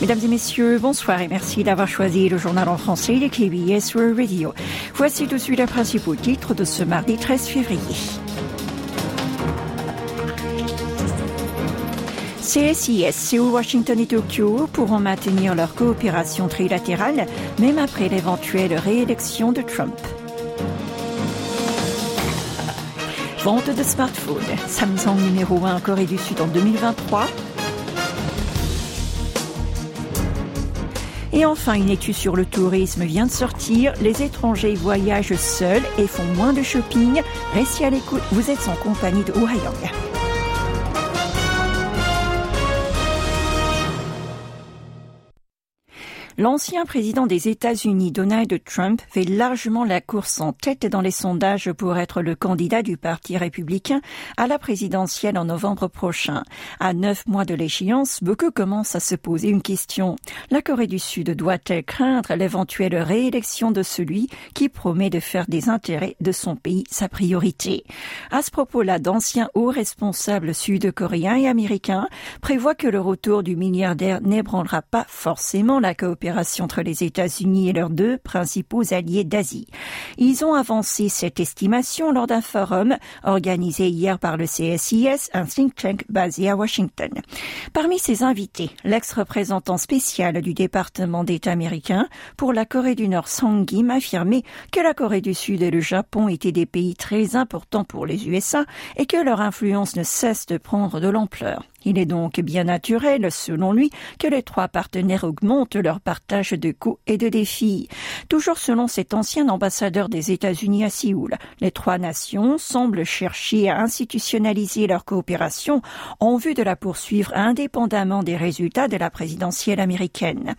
Mesdames et messieurs, bonsoir et merci d'avoir choisi le journal en français de KBS World Radio. Voici tout de suite les principaux titres de ce mardi 13 février. CSIS, Séoul, Washington et Tokyo pourront maintenir leur coopération trilatérale même après l'éventuelle réélection de Trump. Vente de smartphones. Samsung numéro 1 en Corée du Sud en 2023. Et enfin, une étude sur le tourisme vient de sortir. Les étrangers voyagent seuls et font moins de shopping. Restez à l'écoute. Vous êtes en compagnie de Oh L'ancien président des États-Unis, Donald Trump, fait largement la course en tête dans les sondages pour être le candidat du Parti républicain à la présidentielle en novembre prochain. À neuf mois de l'échéance, beaucoup commencent à se poser une question. La Corée du Sud doit-elle craindre l'éventuelle réélection de celui qui promet de faire des intérêts de son pays sa priorité? À ce propos-là, d'anciens hauts responsables sud-coréens et américains prévoient que le retour du milliardaire n'ébranlera pas forcément la coopération entre les États-Unis et leurs deux principaux alliés d'Asie. Ils ont avancé cette estimation lors d'un forum organisé hier par le CSIS, un think tank basé à Washington. Parmi ses invités, l'ex-représentant spécial du département d'État américain pour la Corée du Nord, Song Kim, affirmé que la Corée du Sud et le Japon étaient des pays très importants pour les USA et que leur influence ne cesse de prendre de l'ampleur. Il est donc bien naturel, selon lui, que les trois partenaires augmentent leur partage de coûts et de défis. Toujours selon cet ancien ambassadeur des États-Unis à Séoul, les trois nations semblent chercher à institutionnaliser leur coopération en vue de la poursuivre indépendamment des résultats de la présidentielle américaine.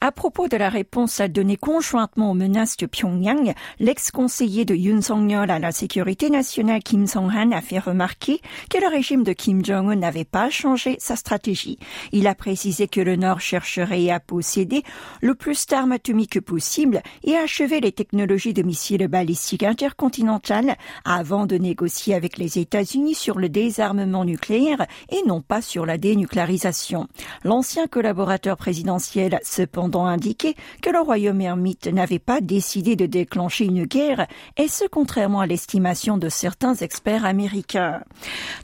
À propos de la réponse à donner conjointement aux menaces de Pyongyang, l'ex-conseiller de Yoon Song-yeol à la sécurité nationale Kim Song-han a fait remarquer que le régime de Kim Jong-un n'avait pas changer sa stratégie. Il a précisé que le Nord chercherait à posséder le plus d'armes atomiques possible et achever les technologies de missiles balistiques intercontinentales avant de négocier avec les États-Unis sur le désarmement nucléaire et non pas sur la dénucléarisation. L'ancien collaborateur présidentiel a cependant indiqué que le royaume ermite n'avait pas décidé de déclencher une guerre et ce contrairement à l'estimation de certains experts américains.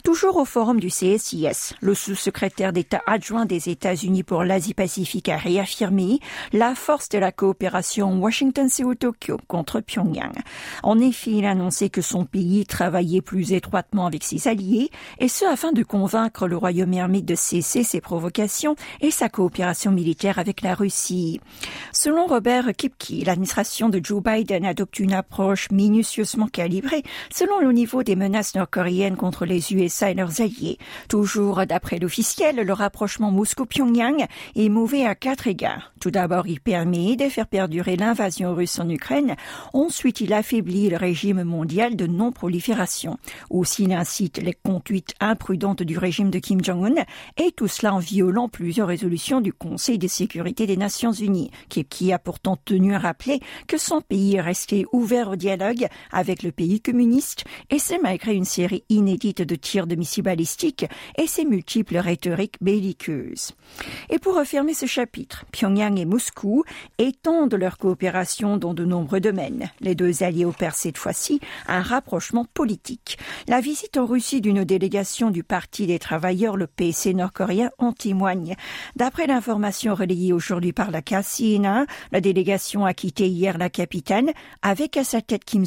Toujours au forum du CSIS, le sous-secrétaire d'État adjoint des États-Unis pour l'Asie-Pacifique a réaffirmé la force de la coopération Washington-Séoul-Tokyo contre Pyongyang. En effet, il a annoncé que son pays travaillait plus étroitement avec ses alliés, et ce afin de convaincre le royaume ermite de cesser ses provocations et sa coopération militaire avec la Russie. Selon Robert Kipke, l'administration de Joe Biden adopte une approche minutieusement calibrée selon le niveau des menaces nord-coréennes contre les USA et leurs alliés, toujours d'après l'officiel, le rapprochement Moscou-Pyongyang est mauvais à quatre égards. Tout d'abord, il permet de faire perdurer l'invasion russe en Ukraine. Ensuite, il affaiblit le régime mondial de non-prolifération. Aussi, il incite les conduites imprudentes du régime de Kim Jong-un et tout cela en violant plusieurs résolutions du Conseil de sécurité des Nations Unies, qui, a pourtant tenu à rappeler que son pays est resté ouvert au dialogue avec le pays communiste et c'est malgré une série inédite de tirs de missiles balistiques et ses multiples rhétoriques belliqueuses. Et pour refermer ce chapitre, Pyongyang et Moscou étendent leur coopération dans de nombreux domaines. Les deux alliés opèrent cette fois-ci un rapprochement politique. La visite en Russie d'une délégation du Parti des travailleurs, le PC nord-coréen, en témoigne. D'après l'information relayée aujourd'hui par la KCNA, la délégation a quitté hier la capitale avec à sa tête Kim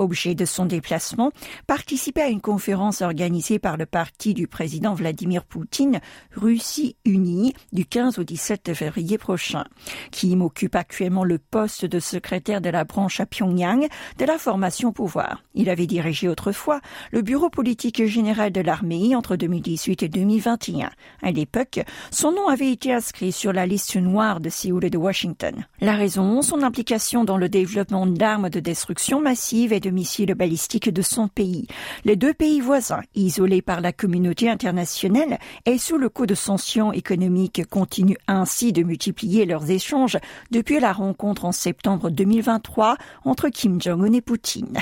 objet de son déplacement, participer à une conférence organisée par le parti du président Vladimir Poutine, Russie unie, du 15 au 17 février prochain. Kim occupe actuellement le poste de secrétaire de la branche à Pyongyang de la formation pouvoir. Il avait dirigé autrefois le bureau politique général de l'armée entre 2018 et 2021. À l'époque, son nom avait été inscrit sur la liste noire de Séoul et de Washington. La raison, son implication dans le développement d'armes de destruction massive et de missiles balistiques de son pays. Les deux pays voisins, isolés par la communauté internationale et sous le coup de sanctions économiques, continuent ainsi de multiplier leurs échanges depuis la rencontre en septembre 2023 entre Kim Jong-un et Poutine.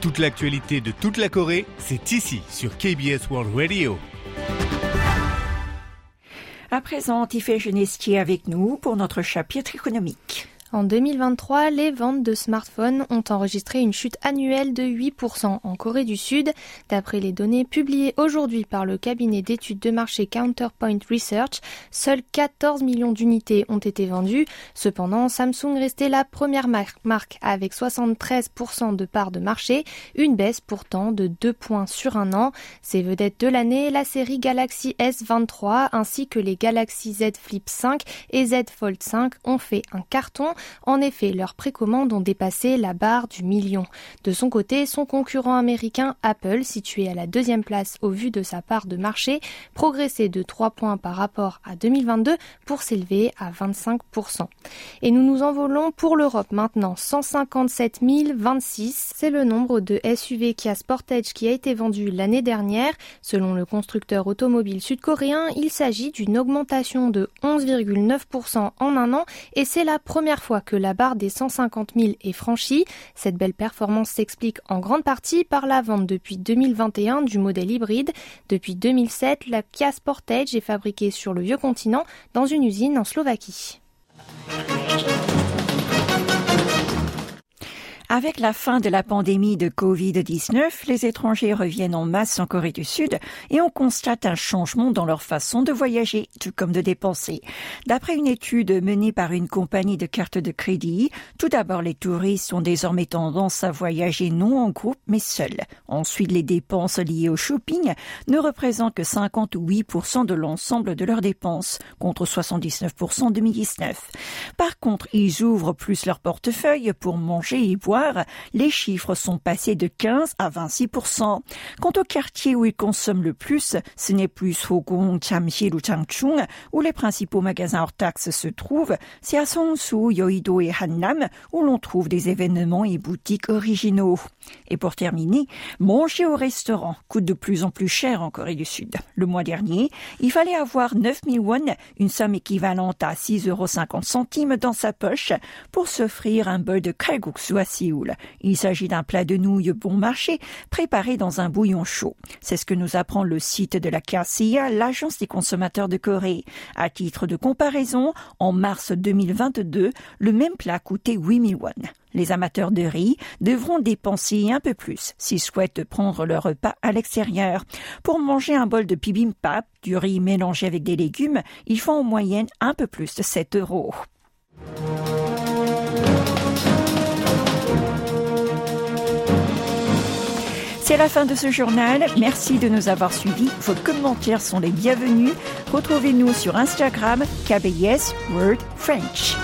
Toute l'actualité de toute la Corée, c'est ici sur KBS World Radio. À présent, Tiffé Genestier avec nous pour notre chapitre économique. En 2023, les ventes de smartphones ont enregistré une chute annuelle de 8% en Corée du Sud. D'après les données publiées aujourd'hui par le cabinet d'études de marché Counterpoint Research, seuls 14 millions d'unités ont été vendues. Cependant, Samsung restait la première marque avec 73% de part de marché, une baisse pourtant de 2 points sur un an. Ces vedettes de l'année, la série Galaxy S23 ainsi que les Galaxy Z Flip 5 et Z Fold 5 ont fait un carton. En effet, leurs précommandes ont dépassé la barre du million. De son côté, son concurrent américain Apple, situé à la deuxième place au vu de sa part de marché, progressait de 3 points par rapport à 2022 pour s'élever à 25%. Et nous nous envolons pour l'Europe maintenant. 157 026, c'est le nombre de SUV Kia Sportage qui a été vendu l'année dernière. Selon le constructeur automobile sud-coréen, il s'agit d'une augmentation de 11,9% en un an et c'est la première fois que la barre des 150 000 est franchie. Cette belle performance s'explique en grande partie par la vente depuis 2021 du modèle hybride. Depuis 2007, la Kia Sportage est fabriquée sur le vieux continent dans une usine en Slovaquie. Avec la fin de la pandémie de Covid-19, les étrangers reviennent en masse en Corée du Sud et on constate un changement dans leur façon de voyager, tout comme de dépenser. D'après une étude menée par une compagnie de cartes de crédit, tout d'abord les touristes ont désormais tendance à voyager non en groupe mais seuls. Ensuite, les dépenses liées au shopping ne représentent que 58% de l'ensemble de leurs dépenses, contre 79% en 2019. Par contre, ils ouvrent plus leur portefeuille pour manger et boire les chiffres sont passés de 15 à 26% Quant au quartier où ils consomment le plus, ce n'est plus Sogong, Chamsil ou Changchung, où les principaux magasins hors taxes se trouvent, c'est à Songsu, Yoido et Hannam, où l'on trouve des événements et boutiques originaux. Et pour terminer, manger au restaurant coûte de plus en plus cher en Corée du Sud. Le mois dernier, il fallait avoir 9000 won, une somme équivalente à 6,50 euros dans sa poche, pour s'offrir un bol de kalguksu à il s'agit d'un plat de nouilles bon marché préparé dans un bouillon chaud. C'est ce que nous apprend le site de la KCIA, l'agence des consommateurs de Corée. À titre de comparaison, en mars 2022, le même plat coûtait 8000 won. Les amateurs de riz devront dépenser un peu plus s'ils souhaitent prendre leur repas à l'extérieur. Pour manger un bol de bibimbap, du riz mélangé avec des légumes, ils font en moyenne un peu plus de 7 euros. C'est la fin de ce journal. Merci de nous avoir suivis. Vos commentaires sont les bienvenus. Retrouvez-nous sur Instagram KBS Word French.